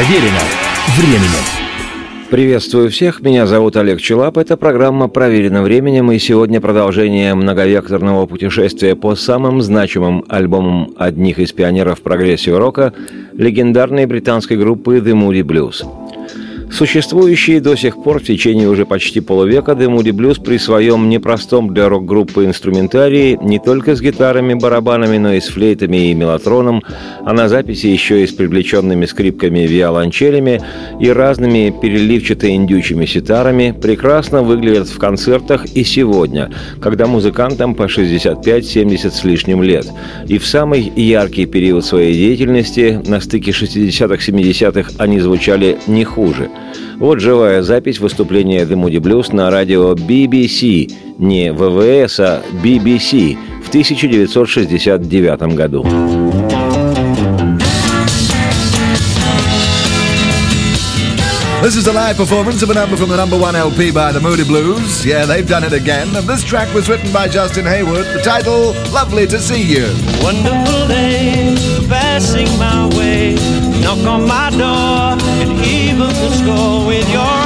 Проверено временем. Приветствую всех, меня зовут Олег Челап, это программа «Проверено временем» и сегодня продолжение многовекторного путешествия по самым значимым альбомам одних из пионеров прогрессив рока легендарной британской группы The Moody Blues – Существующие до сих пор в течение уже почти полувека Moody Blues при своем непростом для рок-группы инструментарии не только с гитарами, барабанами, но и с флейтами и меллотроном, а на записи еще и с привлеченными скрипками, виолончелями и разными переливчато-индючими ситарами прекрасно выглядят в концертах и сегодня, когда музыкантам по 65-70 с лишним лет. И в самый яркий период своей деятельности, на стыке 60-х-70-х, они звучали не хуже – вот живая запись выступления The Moody Blues на радио BBC, не ВВС, а BBC в 1969 году. This is a live performance of a number from the number one LP by the Moody Blues. Yeah, they've done it again. And this track was written by Justin Hayward. The title, Lovely to See You. Wonderful day, passing my way. Knock on my door and even the score with your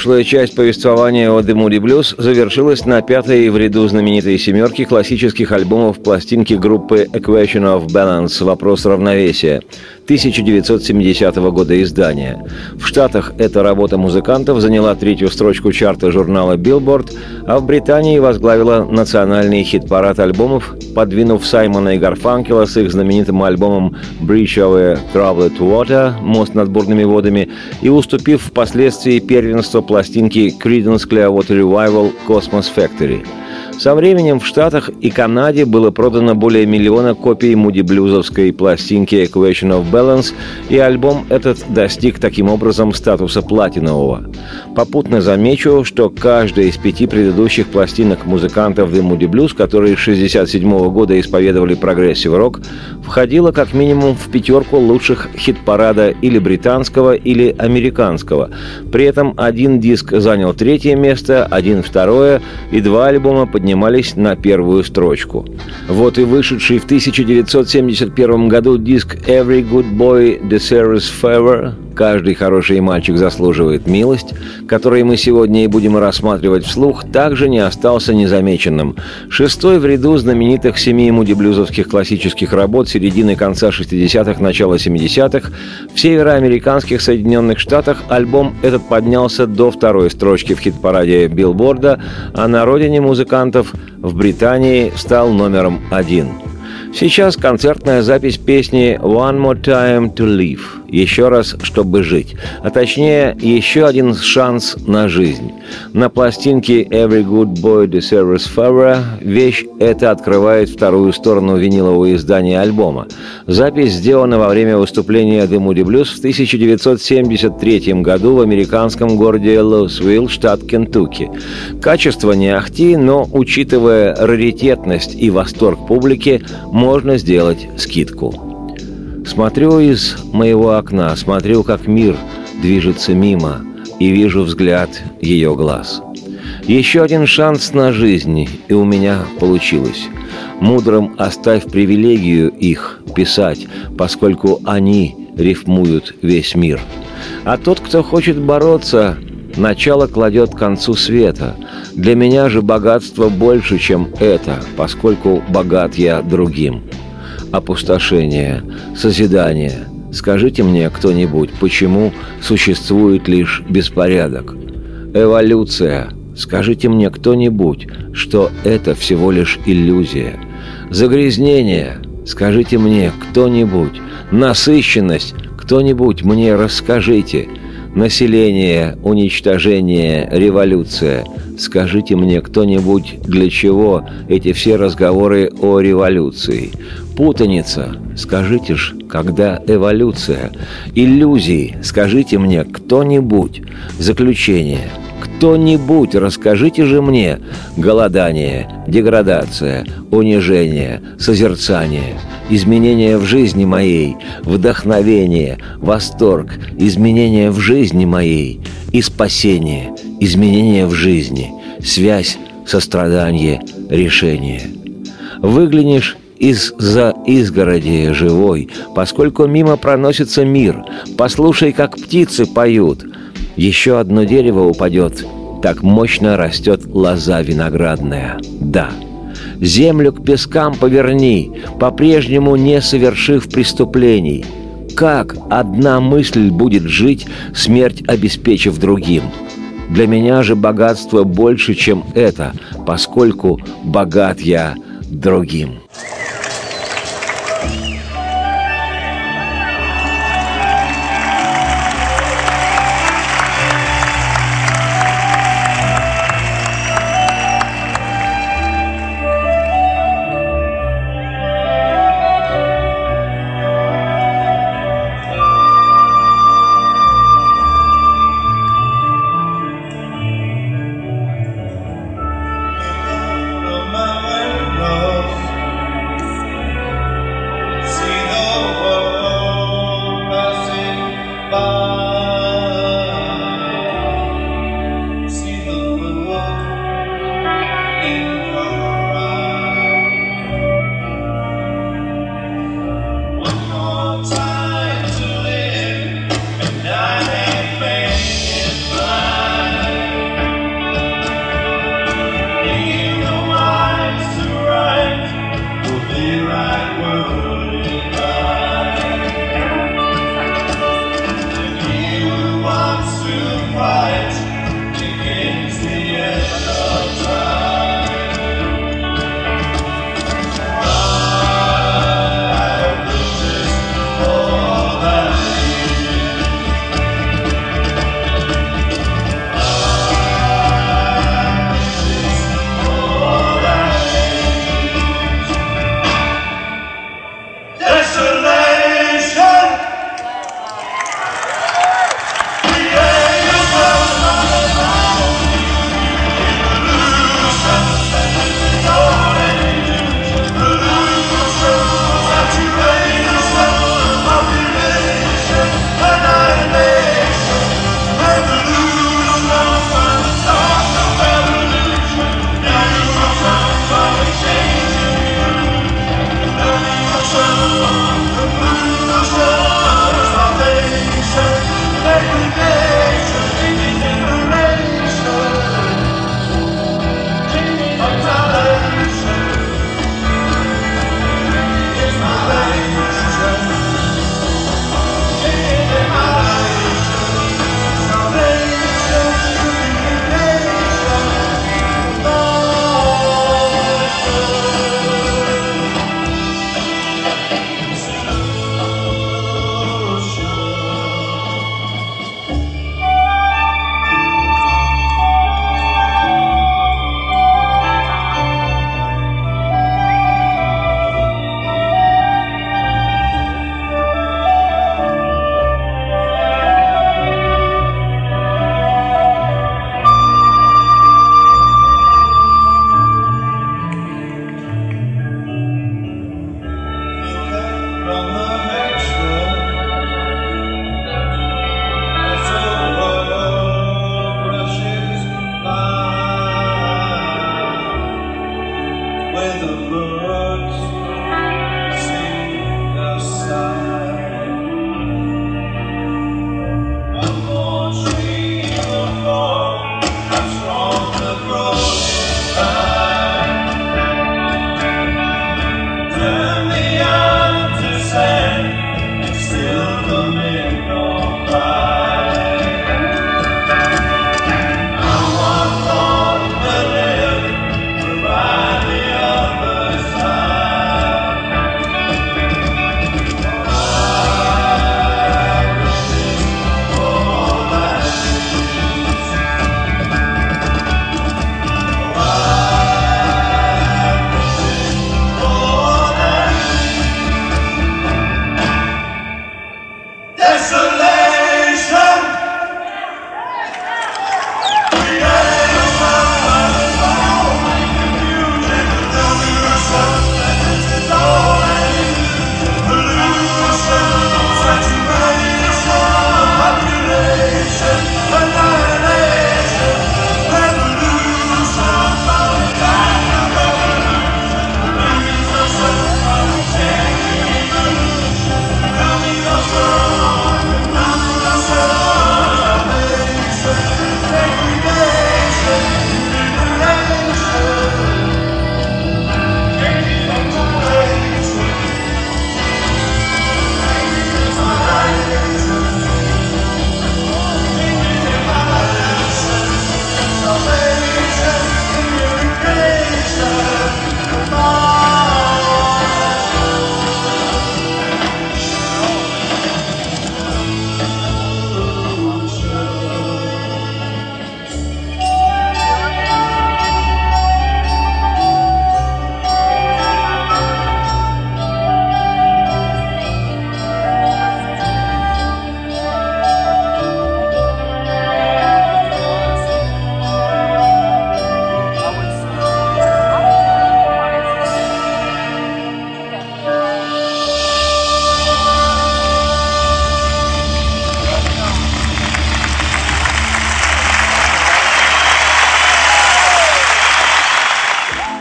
Прошлая часть повествования о Moody Blues завершилась на пятой в ряду знаменитой семерки классических альбомов пластинки группы Equation of Balance. «Вопрос равновесия», 1970 года издания. В Штатах эта работа музыкантов заняла третью строчку чарта журнала Billboard, а в Британии возглавила национальный хит-парад альбомов, подвинув Саймона и Гарфанкела с их знаменитым альбомом «Bridge over Troubled Water» «Мост над бурными водами» и уступив впоследствии первенство пластинки Creedence Clearwater Revival «Cosmo's Factory». Со временем в Штатах и Канаде было продано более миллиона копий муди-блюзовской пластинки A Question of Balance, и альбом этот достиг таким образом статуса платинового. Попутно замечу, что каждая из пяти предыдущих пластинок музыкантов The Moody Blues, которые с 1967 года исповедовали прогрессив-рок, входила как минимум в пятерку лучших хит-парада или британского, или американского. При этом один диск занял третье место, один второе, и два альбома поднялись поднимались на первую строчку. Вот и вышедший в 1971 году диск «Every Good Boy Deserves Favor» «Каждый хороший мальчик заслуживает милость», который мы сегодня и будем рассматривать вслух, также не остался незамеченным. Шестой в ряду знаменитых семи муди-блюзовских классических работ середины конца 60-х, начала 70-х в североамериканских Соединенных Штатах альбом этот поднялся до второй строчки в хит-параде билборда, а на родине музыкантов в Британии стал номером один. Сейчас концертная запись песни «One More Time to Live» Еще раз, чтобы жить. А точнее, еще один шанс на жизнь. На пластинке «Every Good Boy Deserves Favor» вещь эта открывает вторую сторону винилового издания альбома. Запись сделана во время выступления The Moody Blues в 1973 году в американском городе Луисвилл, штат Кентукки. Качество не ахти, но, учитывая раритетность и восторг публики, можно сделать скидку. Смотрю из моего окна, смотрю, как мир движется мимо, и вижу взгляд ее глаз. Еще один шанс на жизнь, и у меня получилось. Мудрым оставь привилегию их писать, поскольку они рифмуют весь мир. А тот, кто хочет бороться, начало кладет к концу света. Для меня же богатство больше, чем это, поскольку богат я другим опустошение, созидание. Скажите мне кто-нибудь, почему существует лишь беспорядок? Эволюция. Скажите мне кто-нибудь, что это всего лишь иллюзия. Загрязнение. Скажите мне кто-нибудь. Насыщенность. Кто-нибудь мне расскажите. Население, уничтожение, революция. Скажите мне кто-нибудь, для чего эти все разговоры о революции? Путаница, скажите ж, когда эволюция? Иллюзии, скажите мне кто-нибудь? Заключение, кто-нибудь расскажите же мне голодание, деградация, унижение, созерцание, изменения в жизни моей, вдохновение, восторг, изменения в жизни моей и спасение, изменения в жизни, связь, сострадание, решение. Выглянешь из-за изгороди живой, поскольку мимо проносится мир. Послушай, как птицы поют. Еще одно дерево упадет, так мощно растет лоза виноградная. Да. Землю к пескам поверни, по-прежнему не совершив преступлений. Как одна мысль будет жить, смерть обеспечив другим? Для меня же богатство больше, чем это, поскольку богат я другим.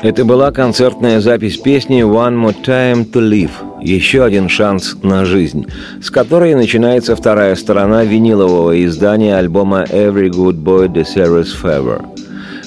Это была концертная запись песни «One More Time to Live» – «Еще один шанс на жизнь», с которой начинается вторая сторона винилового издания альбома «Every Good Boy Deserves Favor»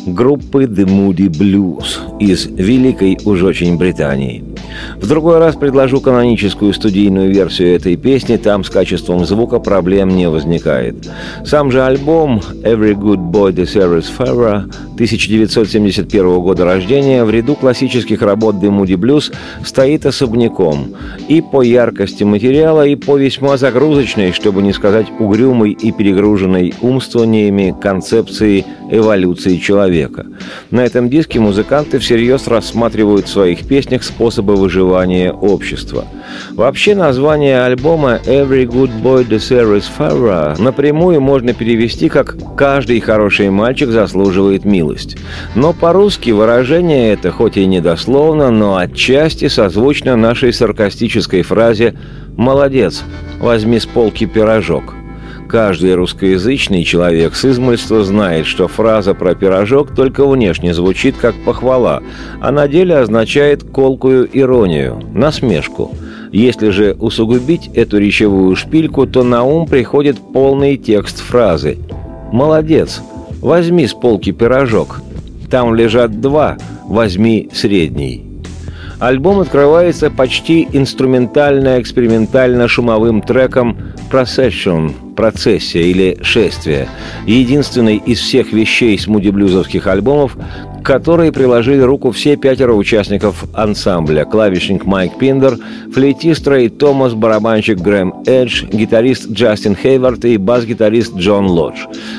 группы The Moody Blues из Великой уж очень Британии. В другой раз предложу каноническую студийную версию этой песни, там с качеством звука проблем не возникает. Сам же альбом «Every Good Boy Deserves Favor» 1971 года рождения в ряду классических работ The Moody Blues стоит особняком и по яркости материала, и по весьма загрузочной, чтобы не сказать угрюмой и перегруженной умствованиями концепции эволюции человека. На этом диске музыканты всерьез рассматривают в своих песнях способы выживания общества. Вообще название альбома «Every Good Boy Deserves Favor» напрямую можно перевести как «Каждый хороший мальчик заслуживает милость». Но по-русски выражение это хоть и недословно, но отчасти созвучно нашей саркастической фразе «Молодец, возьми с полки пирожок». Каждый русскоязычный человек с измольства знает, что фраза про пирожок только внешне звучит как похвала, а на деле означает колкую иронию, насмешку. Если же усугубить эту речевую шпильку, то на ум приходит полный текст фразы «Молодец, возьми с полки пирожок. Там лежат два, возьми средний». Альбом открывается почти инструментально-экспериментально-шумовым треком «Procession» – «Процессия» или «Шествие», единственный из всех вещей с муди-блюзовских альбомов, к которой приложили руку все пятеро участников ансамбля. Клавишник Майк Пиндер, флейтист Рэй Томас, барабанщик Грэм Эдж, гитарист Джастин Хейвард и бас-гитарист Джон Лодж.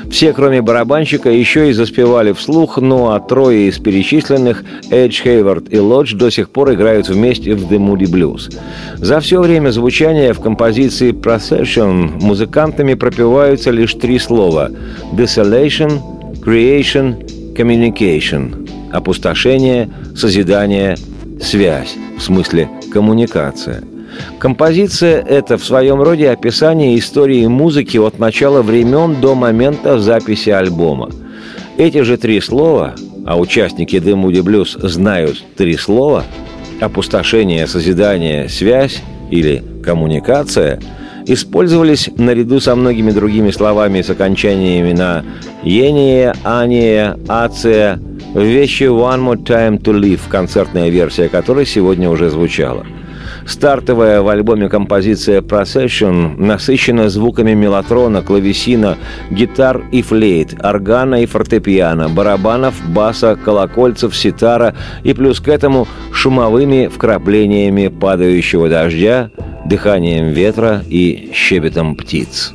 Все, кроме барабанщика, еще и заспевали вслух, ну а трое из перечисленных, Эдж, Хейвард и Лодж, до сих пор играют вместе в The Moody Blues. За все время звучания в композиции Procession музыкантами пропиваются лишь три слова – Desolation, Creation communication – опустошение, созидание, связь, в смысле коммуникация. Композиция – это в своем роде описание истории музыки от начала времен до момента записи альбома. Эти же три слова, а участники The Moody Blues знают три слова – опустошение, созидание, связь или коммуникация – использовались наряду со многими другими словами с окончаниями на «ение», «ание», «ация», вещи «One More Time to Live», концертная версия которой сегодня уже звучала. Стартовая в альбоме композиция «Procession» насыщена звуками мелатрона, клавесина, гитар и флейт, органа и фортепиано, барабанов, баса, колокольцев, ситара и плюс к этому шумовыми вкраплениями падающего дождя, дыханием ветра и щебетом птиц.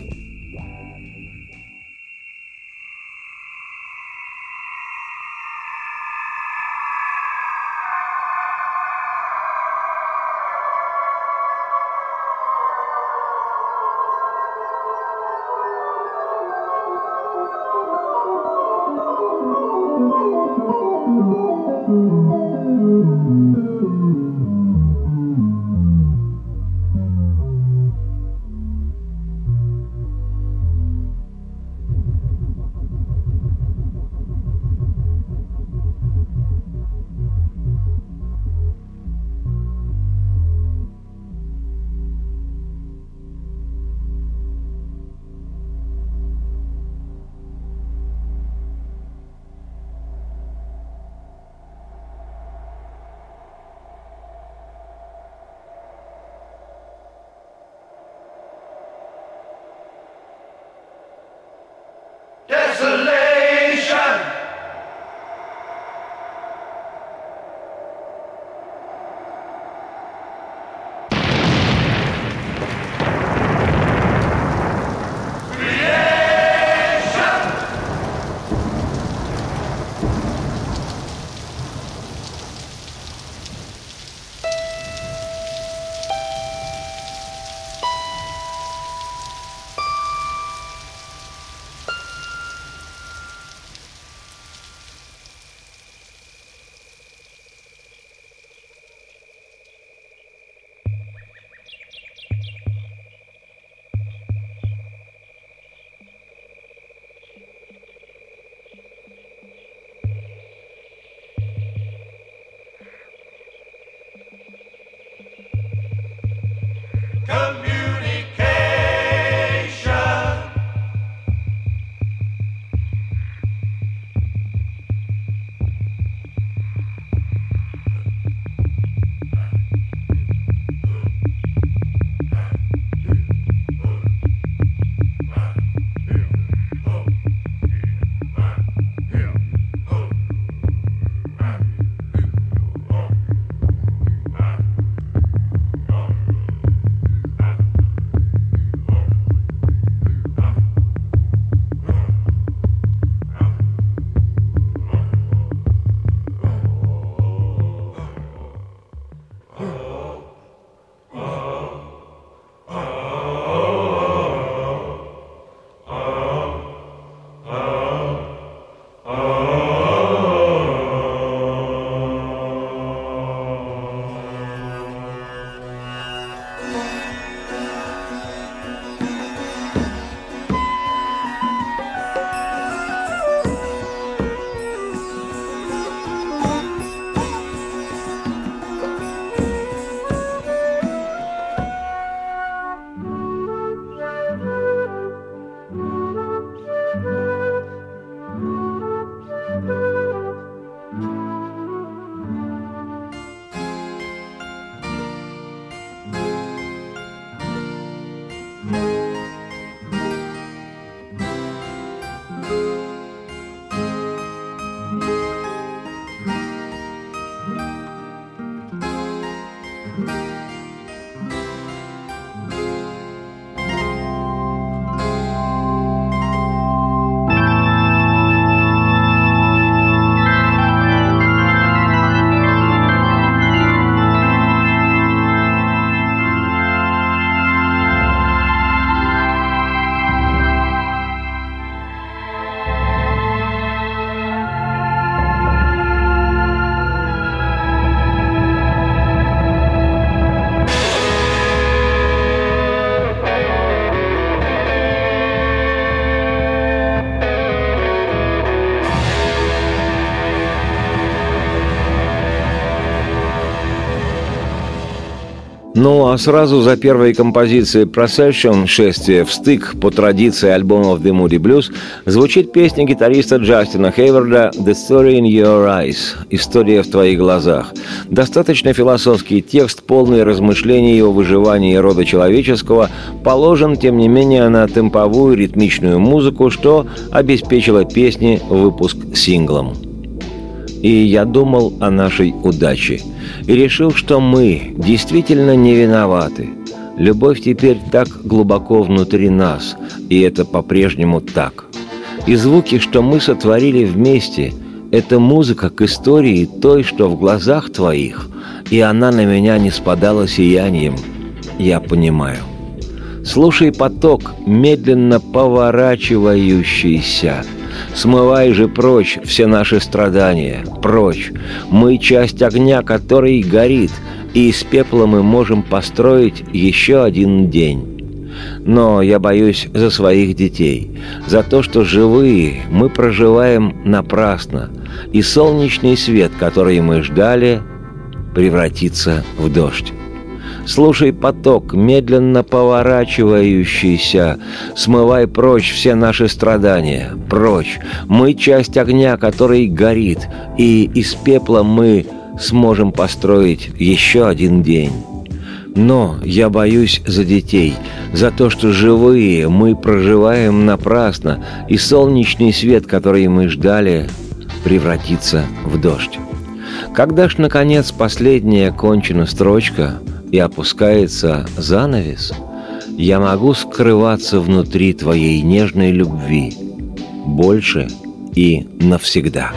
Commute. Ну а сразу за первой композицией Procession «Шествие в стык» по традиции альбомов The Moody Blues звучит песня гитариста Джастина Хейварда «The Story in Your Eyes» – «История в твоих глазах». Достаточно философский текст, полный размышлений о выживании рода человеческого, положен, тем не менее, на темповую ритмичную музыку, что обеспечило песне выпуск синглом. И я думал о нашей удаче – и решил, что мы действительно не виноваты. Любовь теперь так глубоко внутри нас, и это по-прежнему так. И звуки, что мы сотворили вместе, это музыка к истории той, что в глазах твоих, и она на меня не спадала сиянием. Я понимаю. Слушай поток, медленно поворачивающийся – Смывай же прочь все наши страдания, прочь. Мы часть огня, который горит, и из пепла мы можем построить еще один день. Но я боюсь за своих детей, за то, что живые мы проживаем напрасно, и солнечный свет, который мы ждали, превратится в дождь. Слушай поток, медленно поворачивающийся. Смывай прочь все наши страдания. Прочь. Мы часть огня, который горит. И из пепла мы сможем построить еще один день. Но я боюсь за детей, за то, что живые мы проживаем напрасно, и солнечный свет, который мы ждали, превратится в дождь. Когда ж, наконец, последняя кончена строчка — и опускается занавес, я могу скрываться внутри твоей нежной любви больше и навсегда.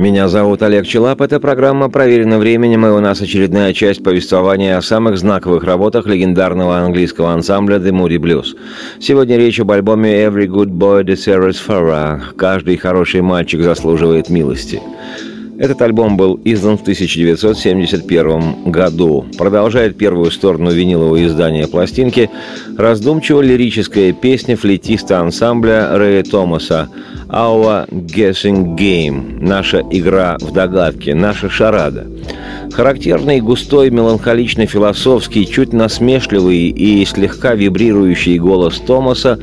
Меня зовут Олег Челап. Это программа «Проверено временем», и у нас очередная часть повествования о самых знаковых работах легендарного английского ансамбля The Moody Blues. Сегодня речь об альбоме «Every Good Boy Deserves Farah» «Каждый хороший мальчик заслуживает милости». Этот альбом был издан в 1971 году. Продолжает первую сторону винилового издания пластинки раздумчиво-лирическая песня флейтиста ансамбля Рэя Томаса «Our Guessing Game» – «Наша игра в догадке», «Наша шарада». Характерный, густой, меланхолично-философский, чуть насмешливый и слегка вибрирующий голос Томаса,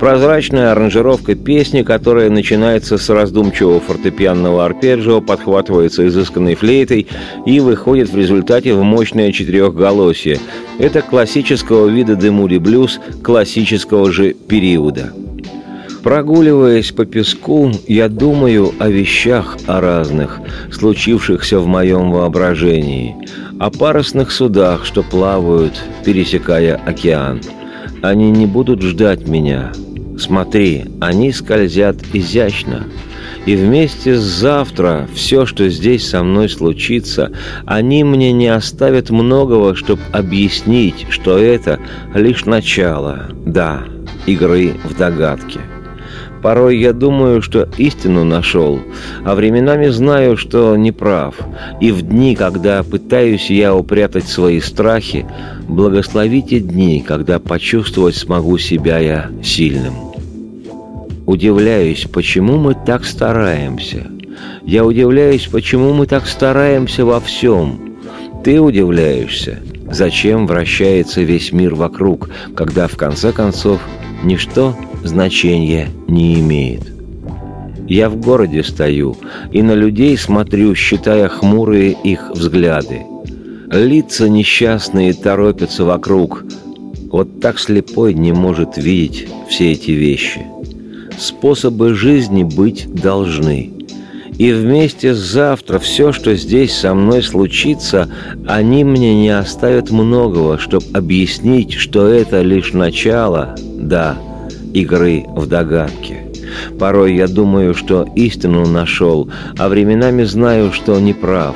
прозрачная аранжировка песни, которая начинается с раздумчивого фортепианного арпеджио, подхватывается изысканной флейтой и выходит в результате в мощное четырехголосие. Это классического вида демури блюз классического же периода. Прогуливаясь по песку, я думаю о вещах о разных, случившихся в моем воображении, о парусных судах, что плавают, пересекая океан. Они не будут ждать меня. Смотри, они скользят изящно. И вместе с завтра все, что здесь со мной случится, они мне не оставят многого, чтобы объяснить, что это лишь начало, да, игры в догадки. Порой я думаю, что истину нашел, а временами знаю, что не прав. И в дни, когда пытаюсь я упрятать свои страхи, благословите дни, когда почувствовать смогу себя я сильным. Удивляюсь, почему мы так стараемся. Я удивляюсь, почему мы так стараемся во всем. Ты удивляешься, зачем вращается весь мир вокруг, когда в конце концов ничто значения не имеет. Я в городе стою и на людей смотрю, считая хмурые их взгляды. Лица несчастные торопятся вокруг. Вот так слепой не может видеть все эти вещи. Способы жизни быть должны. И вместе с завтра все, что здесь со мной случится, они мне не оставят многого, чтобы объяснить, что это лишь начало, да, игры в догадки. Порой я думаю, что истину нашел, а временами знаю, что не прав.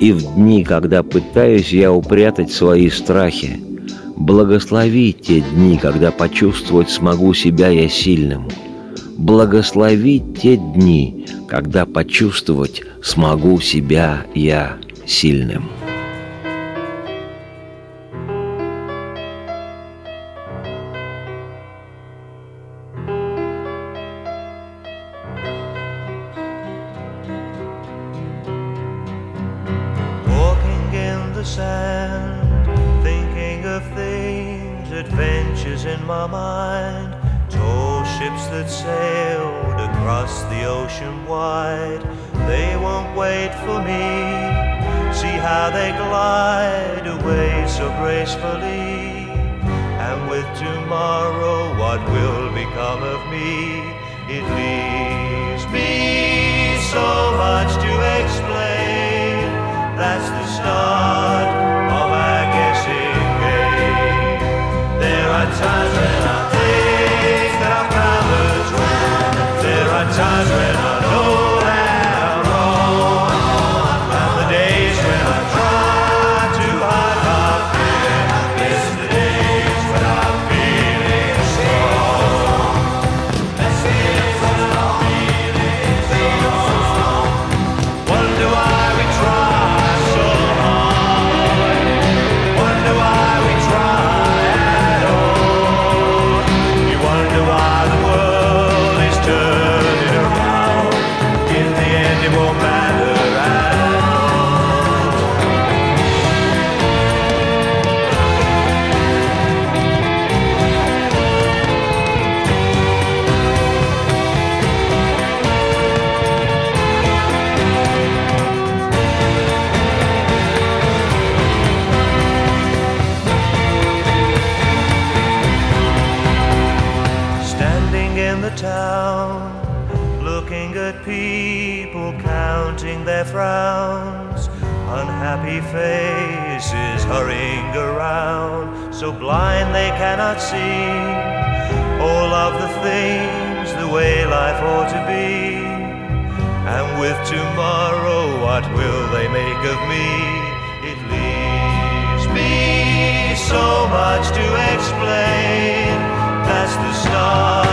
И в дни, когда пытаюсь я упрятать свои страхи, благослови те дни, когда почувствовать смогу себя я сильным. Благослови те дни, когда почувствовать смогу себя я сильным. gracefully. And with tomorrow, what will become of me? It leaves me so much to explain. That's the start of our guessing game. There are times when I think that our powers well. There are times when I blind they cannot see all of the things the way life ought to be. And with tomorrow, what will they make of me? It leaves me so much to explain. That's the start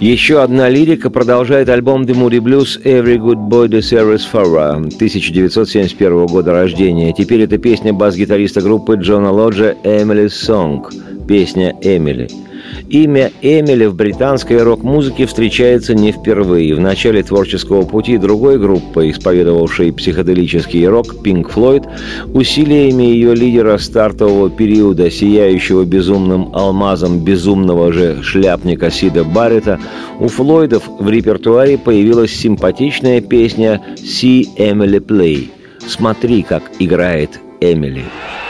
Еще одна лирика продолжает альбом The Moody Blues «Every Good Boy Deserves Farah» 1971 года рождения. Теперь это песня бас-гитариста группы Джона Лоджа «Emily's Song» – песня «Эмили». Имя Эмили в британской рок-музыке встречается не впервые. В начале творческого пути другой группы, исповедовавшей психоделический рок Pink Floyd, усилиями ее лидера стартового периода, сияющего безумным алмазом безумного же шляпника Сида Баррета, у Флойдов в репертуаре появилась симпатичная песня «See Emily Play» – «Смотри, как играет Эмили». Emily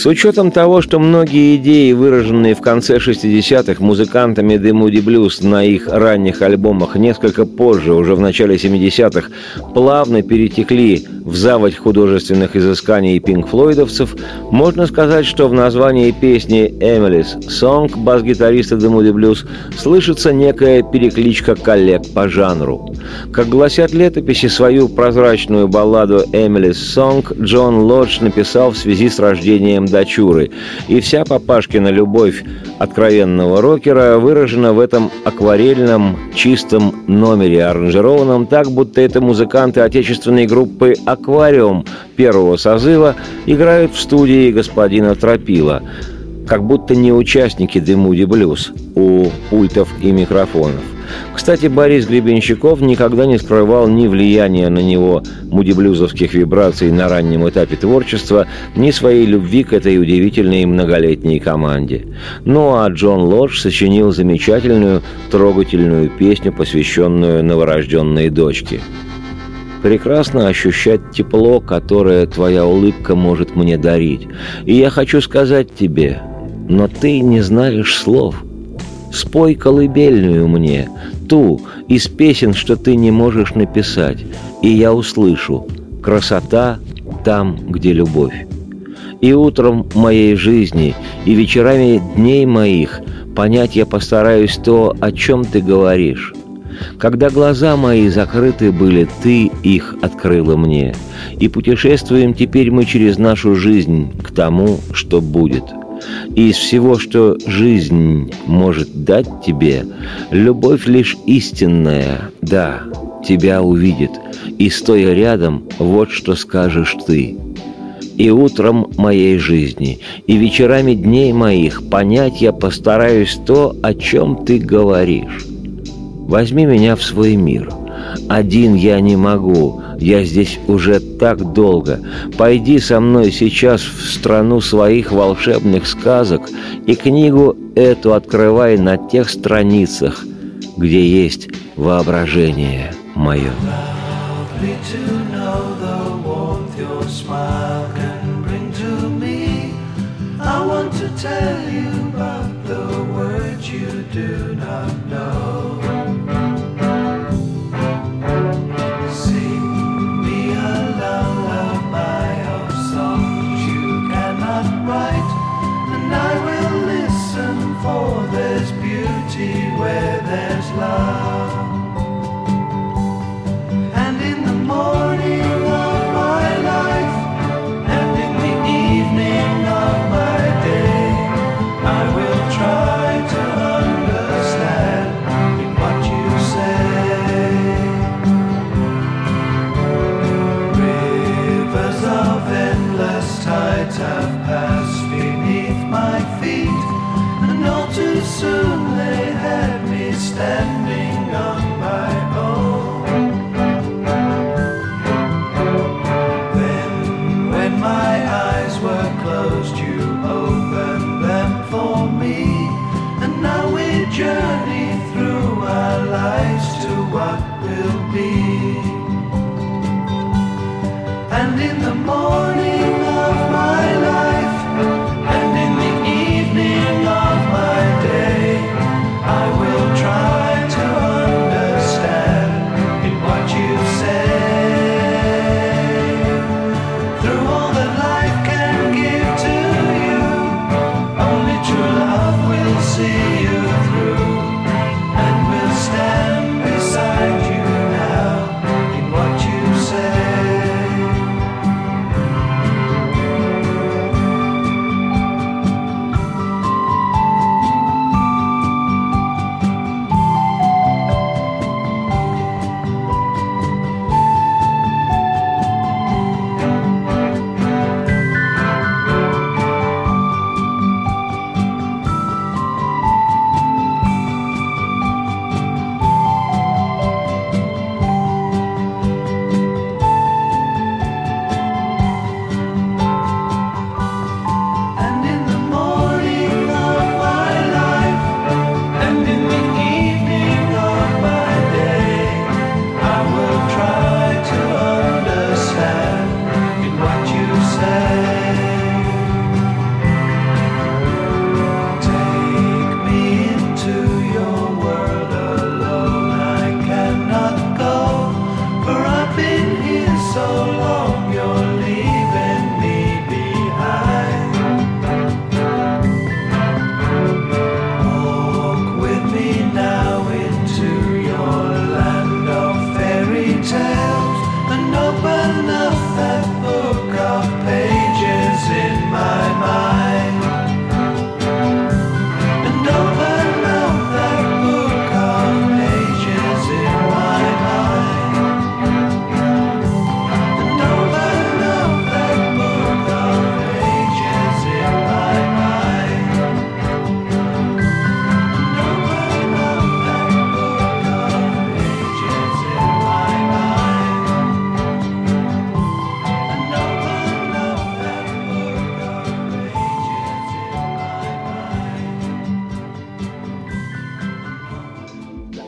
С учетом того, что многие идеи, выраженные в конце 60-х музыкантами The Moody Blues на их ранних альбомах несколько позже, уже в начале 70-х, плавно перетекли в заводь художественных изысканий пинк-флойдовцев, можно сказать, что в названии песни «Emily's Song» бас-гитариста Moody Blues слышится некая перекличка коллег по жанру. Как гласят летописи, свою прозрачную балладу «Emily's Song» Джон Лодж написал в связи с рождением дочуры, и вся папашкина любовь откровенного рокера выражена в этом акварельном, чистом номере, аранжированном так, будто это музыканты отечественной группы «Аквариум» первого созыва играют в студии господина Тропила, как будто не участники The Moody у пультов и микрофонов. Кстати, Борис Гребенщиков никогда не скрывал ни влияния на него мудиблюзовских вибраций на раннем этапе творчества, ни своей любви к этой удивительной многолетней команде. Ну а Джон Лодж сочинил замечательную, трогательную песню, посвященную новорожденной дочке. Прекрасно ощущать тепло, которое твоя улыбка может мне дарить. И я хочу сказать тебе, но ты не знаешь слов. Спой колыбельную мне, Ту из песен, что ты не можешь написать, и я услышу «Красота там, где любовь». И утром моей жизни, и вечерами дней моих понять я постараюсь то, о чем ты говоришь. Когда глаза мои закрыты были, ты их открыла мне. И путешествуем теперь мы через нашу жизнь к тому, что будет. И из всего, что жизнь может дать тебе, любовь лишь истинная, да, тебя увидит. И стоя рядом, вот что скажешь ты и утром моей жизни, и вечерами дней моих понять я постараюсь то, о чем ты говоришь. Возьми меня в свой мир. Один я не могу, я здесь уже так долго. Пойди со мной сейчас в страну своих волшебных сказок и книгу эту открывай на тех страницах, где есть воображение мое. I want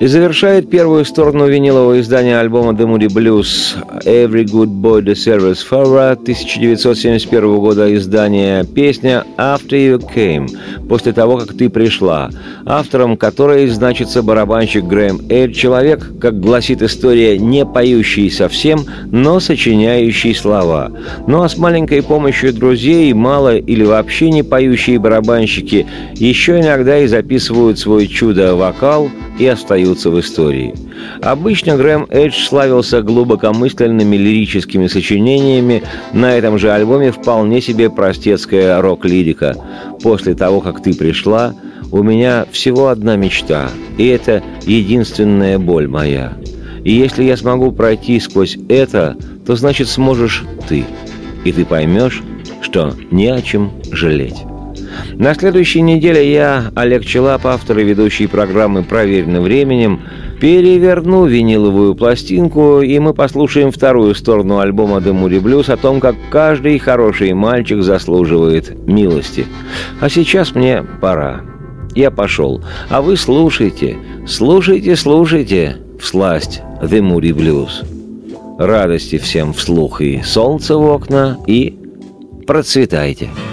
И завершает первую сторону винилового издания альбома The Moody Blues «Every Good Boy Deserves Favor» 1971 года издания песня «After You Came» «После того, как ты пришла», автором которой значится барабанщик Грэм Эль, человек, как гласит история, не поющий совсем, но сочиняющий слова. Ну а с маленькой помощью друзей мало или вообще не поющие барабанщики еще иногда и записывают свой чудо-вокал и остаются в истории. Обычно Грэм Эдж славился глубокомысленными лирическими сочинениями, на этом же альбоме вполне себе простецкая рок-лирика. «После того, как ты пришла», у меня всего одна мечта, и это единственная боль моя. И если я смогу пройти сквозь это, то значит сможешь ты. И ты поймешь, что не о чем жалеть. На следующей неделе я, Олег Челап, автор и ведущий программы «Проверено временем», переверну виниловую пластинку, и мы послушаем вторую сторону альбома «The Moody Blues» о том, как каждый хороший мальчик заслуживает милости. А сейчас мне пора. Я пошел. А вы слушайте, слушайте, слушайте всласть The Moody Blues. Радости всем вслух и солнце в окна, и процветайте. If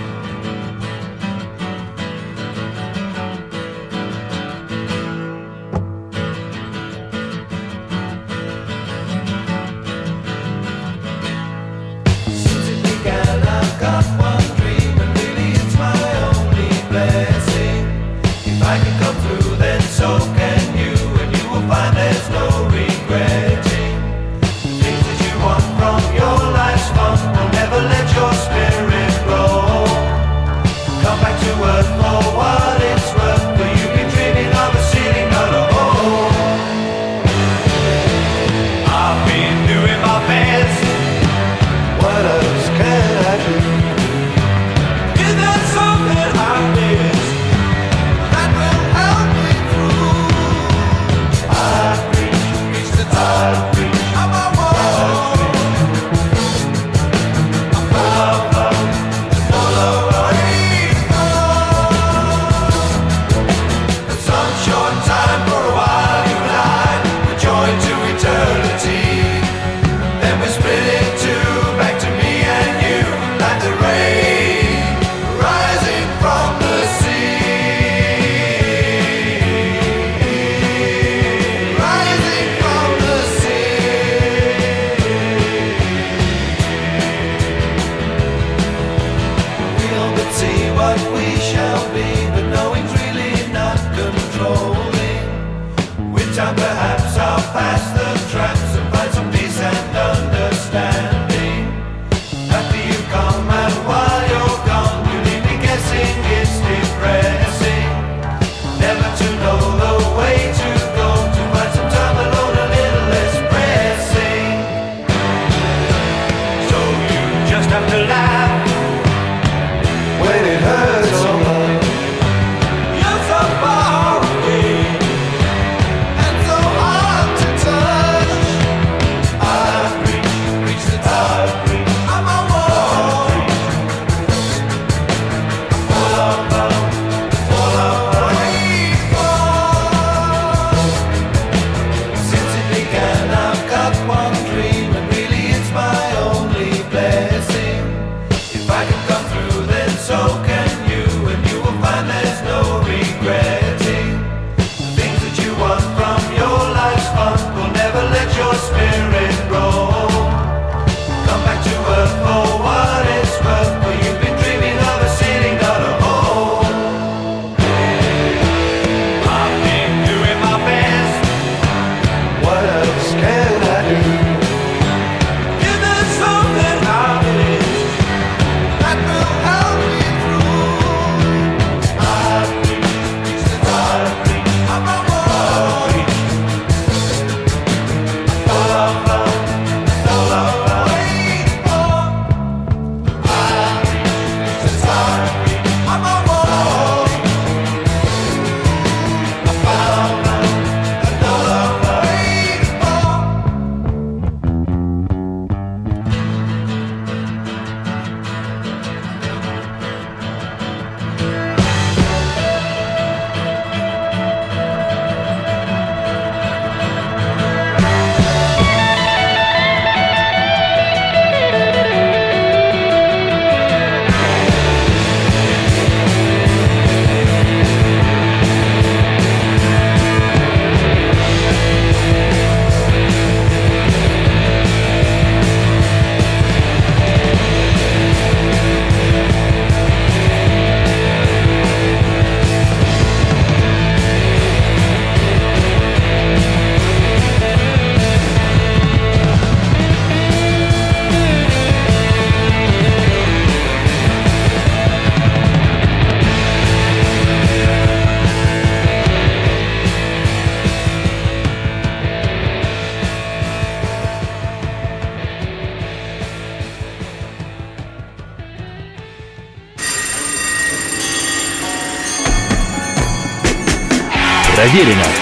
Проверено временем.